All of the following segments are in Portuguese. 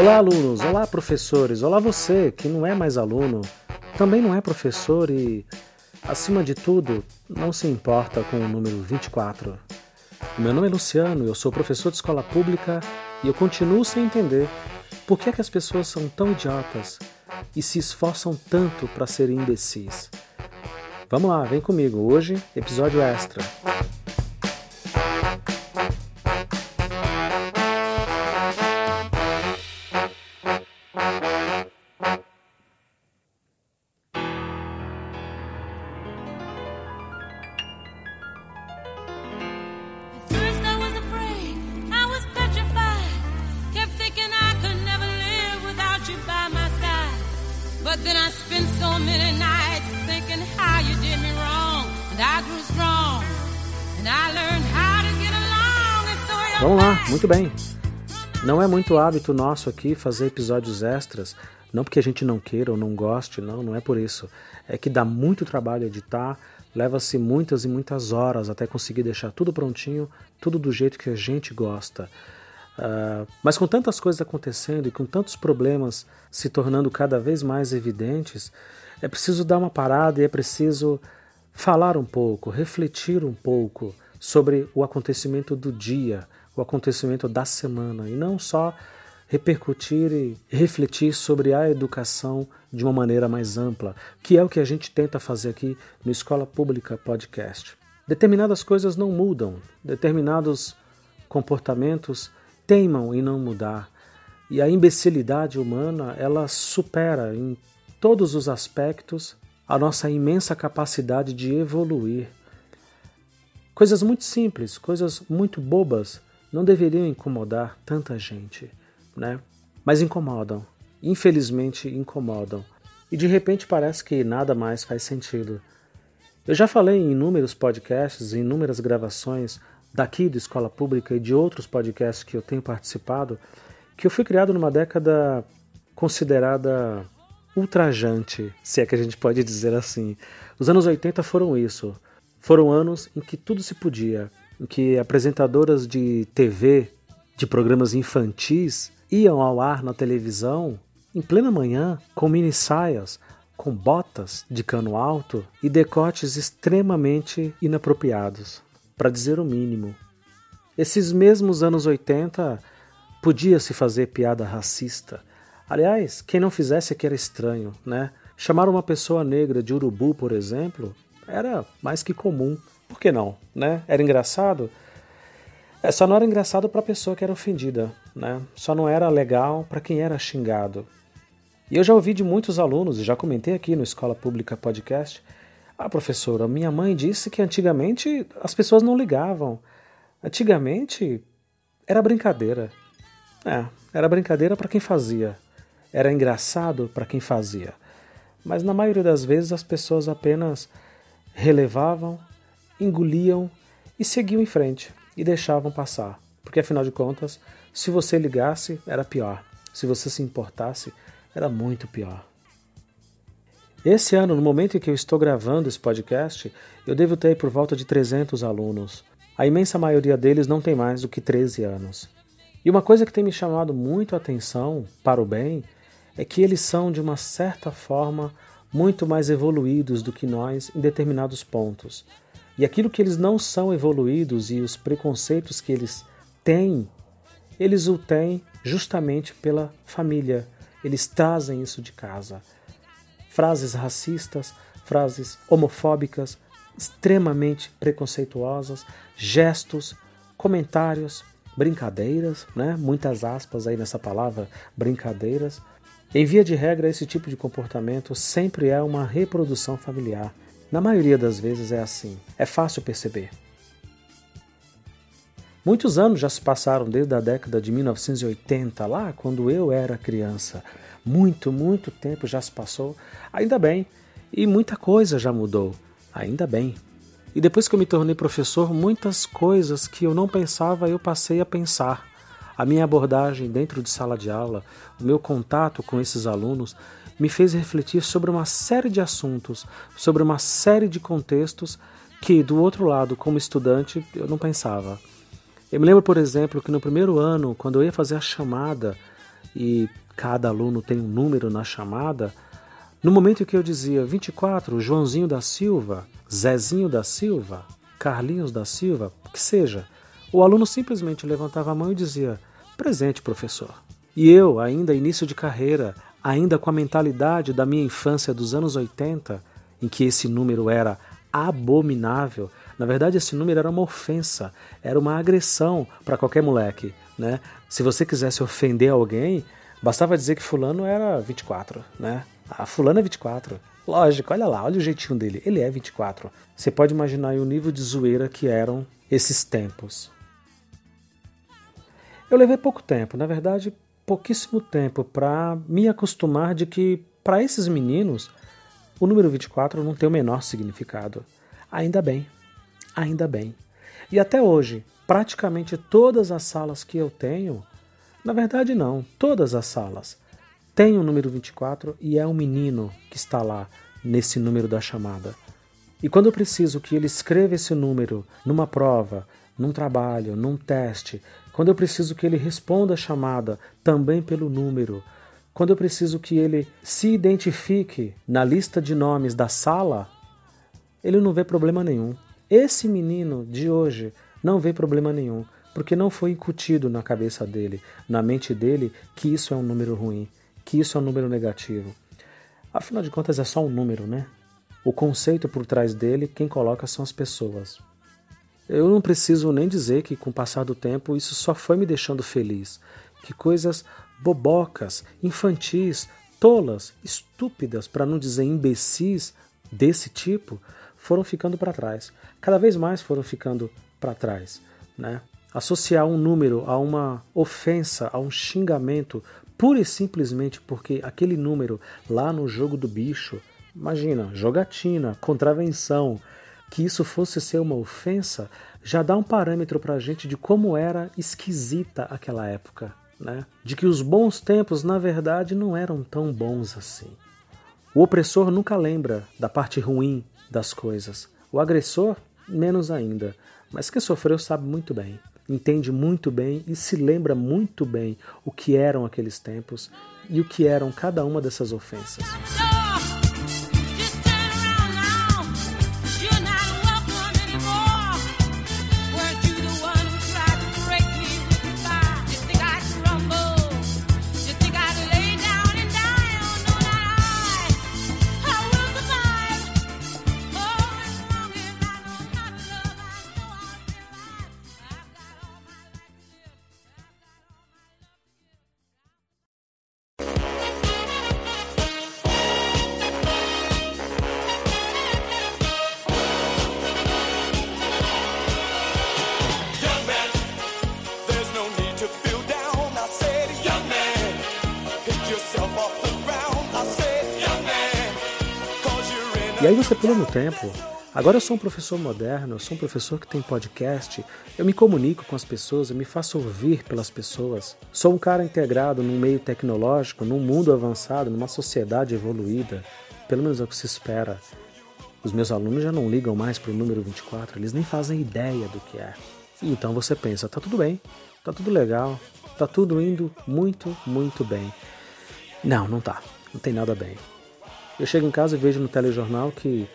Olá, alunos! Olá, professores! Olá, você que não é mais aluno, também não é professor e, acima de tudo, não se importa com o número 24. Meu nome é Luciano, eu sou professor de escola pública e eu continuo sem entender por que, é que as pessoas são tão idiotas e se esforçam tanto para serem imbecis. Vamos lá, vem comigo. Hoje, episódio extra. Vamos lá, muito bem. Não é muito hábito nosso aqui fazer episódios extras, não porque a gente não queira ou não goste, não, não é por isso. É que dá muito trabalho editar, leva-se muitas e muitas horas até conseguir deixar tudo prontinho, tudo do jeito que a gente gosta. Uh, mas com tantas coisas acontecendo e com tantos problemas se tornando cada vez mais evidentes, é preciso dar uma parada e é preciso falar um pouco, refletir um pouco sobre o acontecimento do dia o acontecimento da semana e não só repercutir e refletir sobre a educação de uma maneira mais ampla, que é o que a gente tenta fazer aqui no Escola Pública Podcast. Determinadas coisas não mudam, determinados comportamentos teimam em não mudar. E a imbecilidade humana, ela supera em todos os aspectos a nossa imensa capacidade de evoluir. Coisas muito simples, coisas muito bobas, não deveriam incomodar tanta gente, né? Mas incomodam. Infelizmente incomodam. E de repente parece que nada mais faz sentido. Eu já falei em inúmeros podcasts, em inúmeras gravações daqui do Escola Pública e de outros podcasts que eu tenho participado, que eu fui criado numa década considerada ultrajante, se é que a gente pode dizer assim. Os anos 80 foram isso. Foram anos em que tudo se podia em que apresentadoras de TV, de programas infantis, iam ao ar na televisão em plena manhã com mini saias, com botas de cano alto e decotes extremamente inapropriados, para dizer o mínimo. Esses mesmos anos 80 podia-se fazer piada racista. Aliás, quem não fizesse que era estranho, né? Chamar uma pessoa negra de urubu, por exemplo, era mais que comum. Por que não? Né? Era engraçado? É, só não era engraçado para a pessoa que era ofendida, né? Só não era legal para quem era xingado. E eu já ouvi de muitos alunos, e já comentei aqui no Escola Pública Podcast, ah, professora, minha mãe disse que antigamente as pessoas não ligavam. Antigamente era brincadeira. É, era brincadeira para quem fazia. Era engraçado para quem fazia. Mas na maioria das vezes as pessoas apenas relevavam engoliam e seguiam em frente e deixavam passar, porque afinal de contas, se você ligasse, era pior, se você se importasse, era muito pior. Esse ano, no momento em que eu estou gravando esse podcast, eu devo ter por volta de 300 alunos. A imensa maioria deles não tem mais do que 13 anos. E uma coisa que tem me chamado muito a atenção, para o bem, é que eles são, de uma certa forma, muito mais evoluídos do que nós em determinados pontos. E aquilo que eles não são evoluídos e os preconceitos que eles têm, eles o têm justamente pela família. Eles trazem isso de casa. Frases racistas, frases homofóbicas, extremamente preconceituosas, gestos, comentários, brincadeiras, né? muitas aspas aí nessa palavra, brincadeiras. Em via de regra, esse tipo de comportamento sempre é uma reprodução familiar. Na maioria das vezes é assim, é fácil perceber. Muitos anos já se passaram desde a década de 1980, lá quando eu era criança. Muito, muito tempo já se passou, ainda bem. E muita coisa já mudou, ainda bem. E depois que eu me tornei professor, muitas coisas que eu não pensava eu passei a pensar. A minha abordagem dentro de sala de aula, o meu contato com esses alunos me fez refletir sobre uma série de assuntos, sobre uma série de contextos que, do outro lado, como estudante, eu não pensava. Eu me lembro, por exemplo, que no primeiro ano, quando eu ia fazer a chamada e cada aluno tem um número na chamada, no momento em que eu dizia 24, Joãozinho da Silva, Zezinho da Silva, Carlinhos da Silva, que seja, o aluno simplesmente levantava a mão e dizia: Presente, professor. E eu, ainda início de carreira, ainda com a mentalidade da minha infância dos anos 80, em que esse número era abominável, na verdade esse número era uma ofensa, era uma agressão para qualquer moleque. Né? Se você quisesse ofender alguém, bastava dizer que fulano era 24, né? Ah, fulano é 24. Lógico, olha lá, olha o jeitinho dele. Ele é 24. Você pode imaginar o nível de zoeira que eram esses tempos. Eu levei pouco tempo, na verdade, pouquíssimo tempo para me acostumar de que para esses meninos o número 24 não tem o menor significado. Ainda bem, ainda bem. E até hoje, praticamente todas as salas que eu tenho, na verdade não, todas as salas, tem o número 24 e é um menino que está lá nesse número da chamada. E quando eu preciso que ele escreva esse número numa prova, num trabalho, num teste, quando eu preciso que ele responda a chamada também pelo número, quando eu preciso que ele se identifique na lista de nomes da sala, ele não vê problema nenhum. Esse menino de hoje não vê problema nenhum, porque não foi incutido na cabeça dele, na mente dele, que isso é um número ruim que isso é um número negativo. Afinal de contas, é só um número, né? O conceito por trás dele, quem coloca são as pessoas. Eu não preciso nem dizer que, com o passar do tempo, isso só foi me deixando feliz. Que coisas bobocas, infantis, tolas, estúpidas, para não dizer imbecis desse tipo, foram ficando para trás. Cada vez mais foram ficando para trás. Né? Associar um número a uma ofensa, a um xingamento, pura e simplesmente porque aquele número lá no jogo do bicho, imagina, jogatina, contravenção, que isso fosse ser uma ofensa, já dá um parâmetro para a gente de como era esquisita aquela época, né? De que os bons tempos, na verdade, não eram tão bons assim. O opressor nunca lembra da parte ruim das coisas. O agressor, menos ainda. Mas quem sofreu sabe muito bem entende muito bem e se lembra muito bem o que eram aqueles tempos e o que eram cada uma dessas ofensas. E aí você pula no tempo. Agora eu sou um professor moderno, eu sou um professor que tem podcast, eu me comunico com as pessoas, eu me faço ouvir pelas pessoas. Sou um cara integrado num meio tecnológico, num mundo avançado, numa sociedade evoluída. Pelo menos é o que se espera. Os meus alunos já não ligam mais para o número 24, eles nem fazem ideia do que é. E então você pensa, tá tudo bem, tá tudo legal, tá tudo indo muito, muito bem. Não, não tá. Não tem nada bem. Eu chego em casa e vejo no telejornal que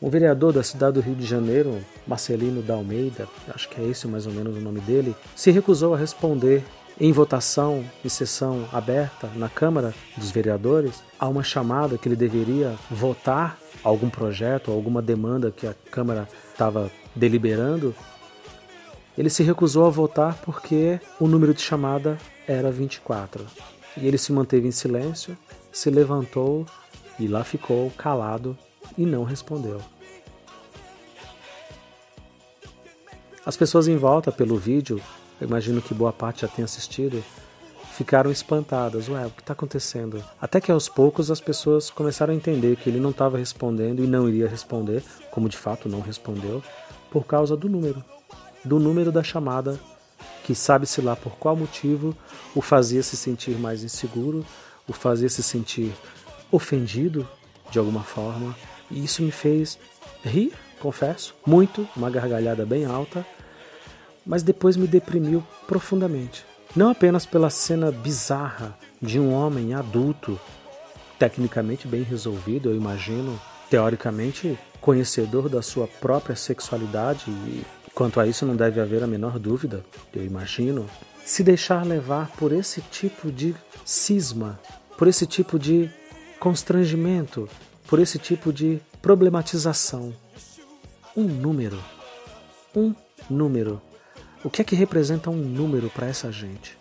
um vereador da cidade do Rio de Janeiro, Marcelino da Almeida, acho que é esse mais ou menos o nome dele, se recusou a responder em votação, em sessão aberta na Câmara dos Vereadores, a uma chamada que ele deveria votar algum projeto, alguma demanda que a Câmara estava deliberando. Ele se recusou a votar porque o número de chamada era 24. E ele se manteve em silêncio, se levantou e lá ficou calado e não respondeu. As pessoas em volta pelo vídeo, eu imagino que boa parte já tenha assistido, ficaram espantadas. Ué, o que está acontecendo? Até que aos poucos as pessoas começaram a entender que ele não estava respondendo e não iria responder, como de fato não respondeu, por causa do número. Do número da chamada, que sabe-se lá por qual motivo o fazia se sentir mais inseguro, o fazia se sentir ofendido de alguma forma. E isso me fez rir, confesso, muito, uma gargalhada bem alta, mas depois me deprimiu profundamente. Não apenas pela cena bizarra de um homem adulto, tecnicamente bem resolvido, eu imagino, teoricamente conhecedor da sua própria sexualidade e quanto a isso não deve haver a menor dúvida, eu imagino, se deixar levar por esse tipo de cisma, por esse tipo de constrangimento, por esse tipo de problematização. Um número. Um número. O que é que representa um número para essa gente?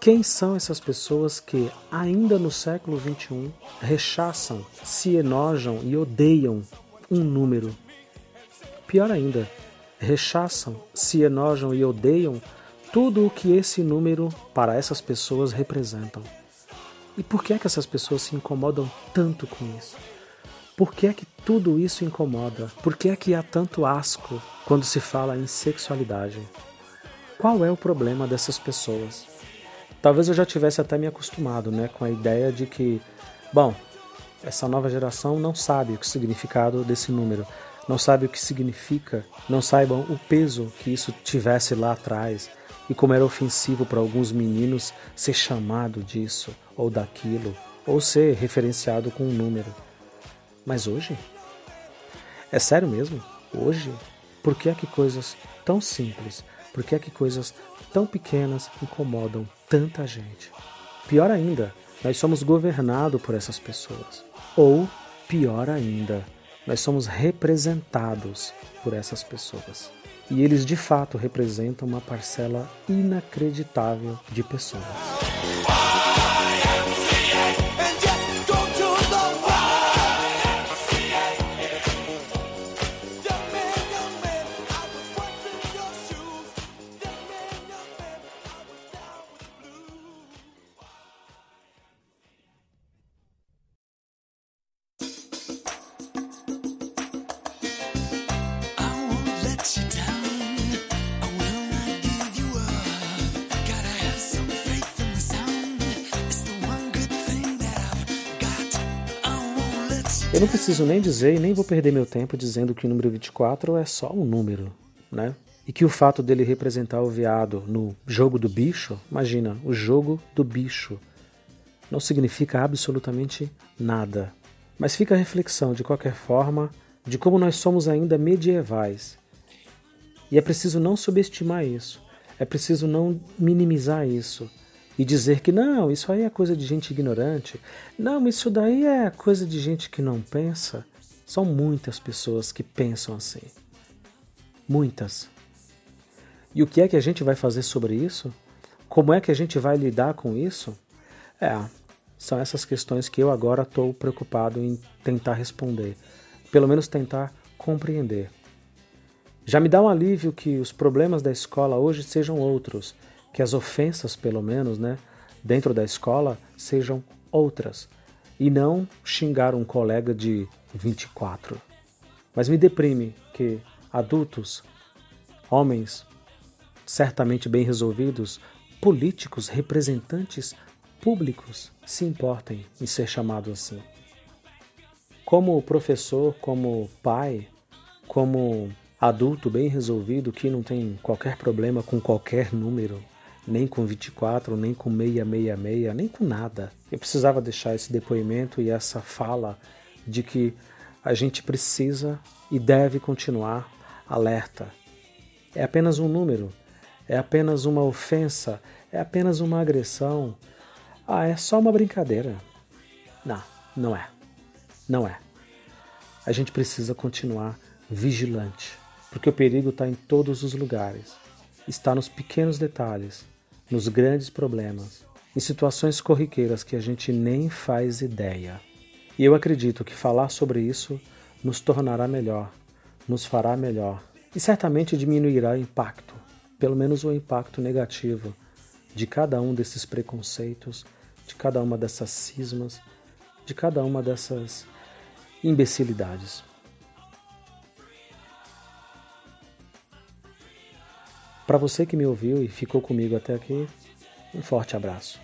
Quem são essas pessoas que, ainda no século XXI, rechaçam, se enojam e odeiam um número? Pior ainda, rechaçam, se enojam e odeiam tudo o que esse número para essas pessoas representam. E por que é que essas pessoas se incomodam tanto com isso? Por que é que tudo isso incomoda? Por que é que há tanto asco quando se fala em sexualidade? Qual é o problema dessas pessoas? Talvez eu já tivesse até me acostumado, né, com a ideia de que, bom, essa nova geração não sabe o significado desse número, não sabe o que significa, não saibam o peso que isso tivesse lá atrás e como era ofensivo para alguns meninos ser chamado disso ou daquilo, ou ser referenciado com um número. Mas hoje? É sério mesmo? Hoje? Por que é que coisas tão simples, por que é que coisas tão pequenas incomodam tanta gente? Pior ainda, nós somos governados por essas pessoas. Ou, pior ainda, nós somos representados por essas pessoas. E eles de fato representam uma parcela inacreditável de pessoas. Não preciso nem dizer e nem vou perder meu tempo dizendo que o número 24 é só um número, né? E que o fato dele representar o veado no jogo do bicho, imagina, o jogo do bicho, não significa absolutamente nada. Mas fica a reflexão, de qualquer forma, de como nós somos ainda medievais. E é preciso não subestimar isso, é preciso não minimizar isso e dizer que não, isso aí é coisa de gente ignorante, não, isso daí é coisa de gente que não pensa. São muitas pessoas que pensam assim. Muitas. E o que é que a gente vai fazer sobre isso? Como é que a gente vai lidar com isso? É, são essas questões que eu agora estou preocupado em tentar responder, pelo menos tentar compreender. Já me dá um alívio que os problemas da escola hoje sejam outros que as ofensas, pelo menos, né, dentro da escola, sejam outras e não xingar um colega de 24. Mas me deprime que adultos, homens certamente bem resolvidos, políticos, representantes públicos se importem em ser chamado assim. Como professor, como pai, como adulto bem resolvido que não tem qualquer problema com qualquer número, nem com 24, nem com 666, nem com nada. Eu precisava deixar esse depoimento e essa fala de que a gente precisa e deve continuar alerta. É apenas um número, é apenas uma ofensa, é apenas uma agressão. Ah, é só uma brincadeira. Não, não é. Não é. A gente precisa continuar vigilante, porque o perigo está em todos os lugares. Está nos pequenos detalhes, nos grandes problemas, em situações corriqueiras que a gente nem faz ideia. E eu acredito que falar sobre isso nos tornará melhor, nos fará melhor e certamente diminuirá o impacto, pelo menos o impacto negativo, de cada um desses preconceitos, de cada uma dessas cismas, de cada uma dessas imbecilidades. Para você que me ouviu e ficou comigo até aqui, um forte abraço.